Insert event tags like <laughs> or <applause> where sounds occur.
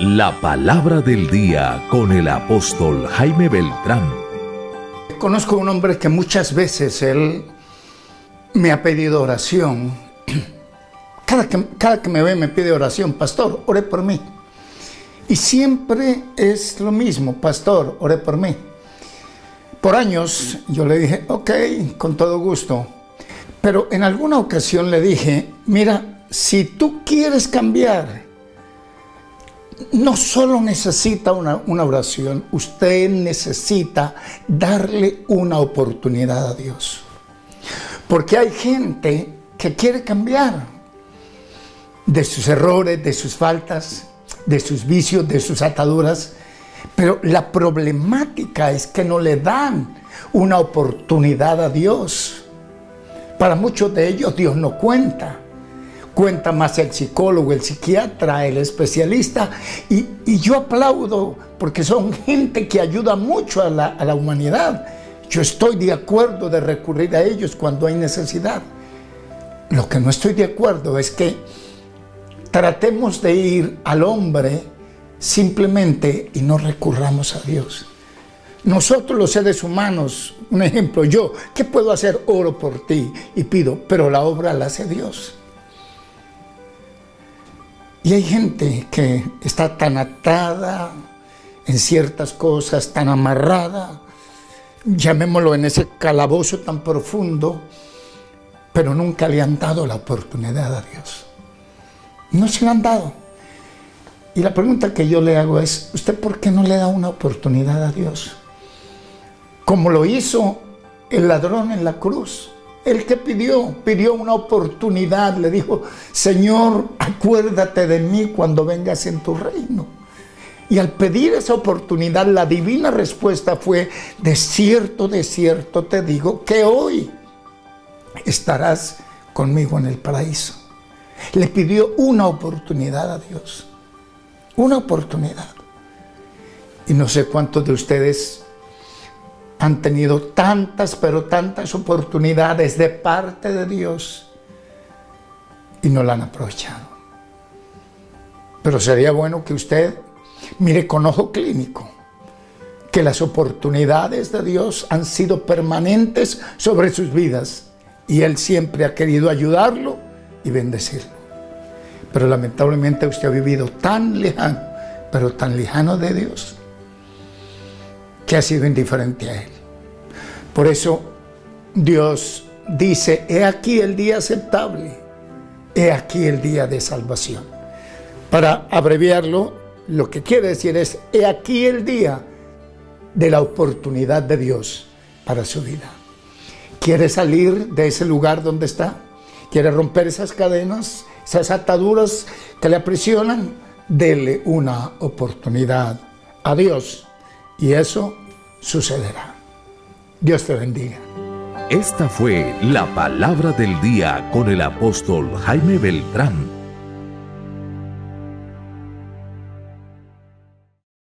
La palabra del día con el apóstol Jaime Beltrán. Conozco un hombre que muchas veces él me ha pedido oración. <clears throat> Cada que, cada que me ve me pide oración, pastor, ore por mí. Y siempre es lo mismo, pastor, ore por mí. Por años yo le dije, ok, con todo gusto. Pero en alguna ocasión le dije, mira, si tú quieres cambiar, no solo necesita una, oración, usted necesita darle una oportunidad a Dios. Porque hay gente que quiere cambiar de sus errores, de sus faltas, de sus vicios, de sus ataduras, pero la problemática es que no le dan una oportunidad a Dios. Para muchos de ellos Dios no cuenta cuenta más el psicólogo, el psiquiatra, el especialista. Y, yo aplaudo porque son <laughs> gente que ayuda mucho a la, a la humanidad. Yo estoy de acuerdo de recurrir a ellos cuando hay necesidad. Lo que no estoy de acuerdo es que tratemos de ir al hombre simplemente y no recurramos a Dios. Nosotros los seres humanos, un ejemplo, yo, ¿qué puedo hacer? Oro por ti y pido, pero la obra la hace Dios. Y hay gente que está tan atada en ciertas cosas, tan amarrada, llamémoslo en ese calabozo tan profundo, pero nunca le han dado la oportunidad a Dios. No se la han dado. Y la pregunta que yo le hago es, ¿usted por qué no le da una oportunidad a Dios? Como lo hizo el ladrón en la cruz. El que pidió, pidió una oportunidad, le dijo, Señor, acuérdate de mí cuando vengas en tu reino. Y al pedir esa oportunidad, la divina respuesta fue, de cierto, de cierto te digo que hoy estarás conmigo en el paraíso. Le pidió una oportunidad a Dios, una oportunidad. Y no sé cuántos de ustedes han tenido tantas, pero tantas oportunidades de parte de Dios y no la han aprovechado. Pero sería bueno que usted mire con ojo clínico que las oportunidades de Dios han sido permanentes sobre sus vidas y Él siempre ha querido ayudarlo y bendecirlo. Pero lamentablemente usted ha vivido tan lejano, pero tan lejano de Dios, que ha sido indiferente a Él. Por eso Dios dice, he aquí el día aceptable, he aquí el día de salvación. Para abreviarlo, lo que quiere decir es, he aquí el día de la oportunidad de Dios para su vida. ¿Quiere salir de ese lugar donde está? ¿Quiere romper esas cadenas, esas ataduras que le aprisionan? Dele una oportunidad a Dios y eso sucederá. Dios te bendiga. Esta fue la palabra del día con el apóstol Jaime Beltrán